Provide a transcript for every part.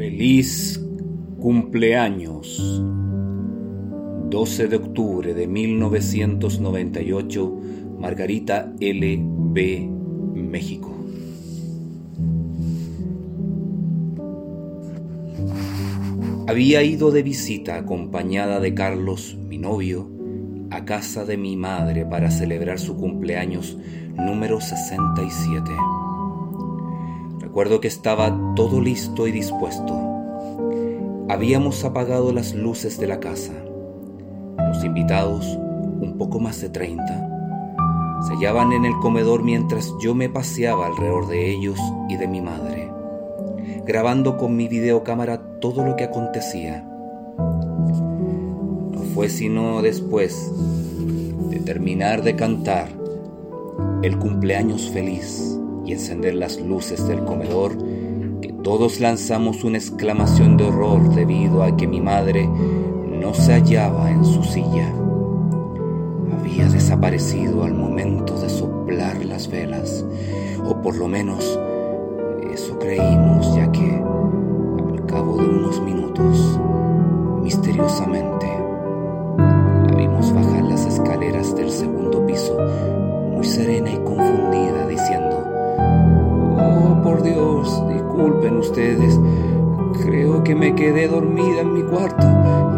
Feliz cumpleaños. 12 de octubre de 1998, Margarita L. B. México. Había ido de visita acompañada de Carlos, mi novio, a casa de mi madre para celebrar su cumpleaños número 67. Recuerdo que estaba todo listo y dispuesto. Habíamos apagado las luces de la casa. Los invitados, un poco más de 30, se hallaban en el comedor mientras yo me paseaba alrededor de ellos y de mi madre, grabando con mi videocámara todo lo que acontecía. No fue sino después de terminar de cantar el cumpleaños feliz y encender las luces del comedor, que todos lanzamos una exclamación de horror debido a que mi madre no se hallaba en su silla. Había desaparecido al momento de soplar las velas, o por lo menos eso creímos, ya que al cabo de unos minutos, misteriosamente, por Dios, disculpen ustedes. Creo que me quedé dormida en mi cuarto.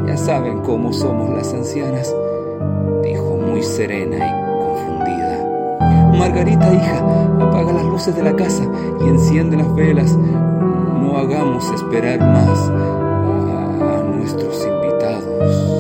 Ya saben cómo somos las ancianas, dijo muy serena y confundida. Margarita, hija, apaga las luces de la casa y enciende las velas. No hagamos esperar más a nuestros invitados.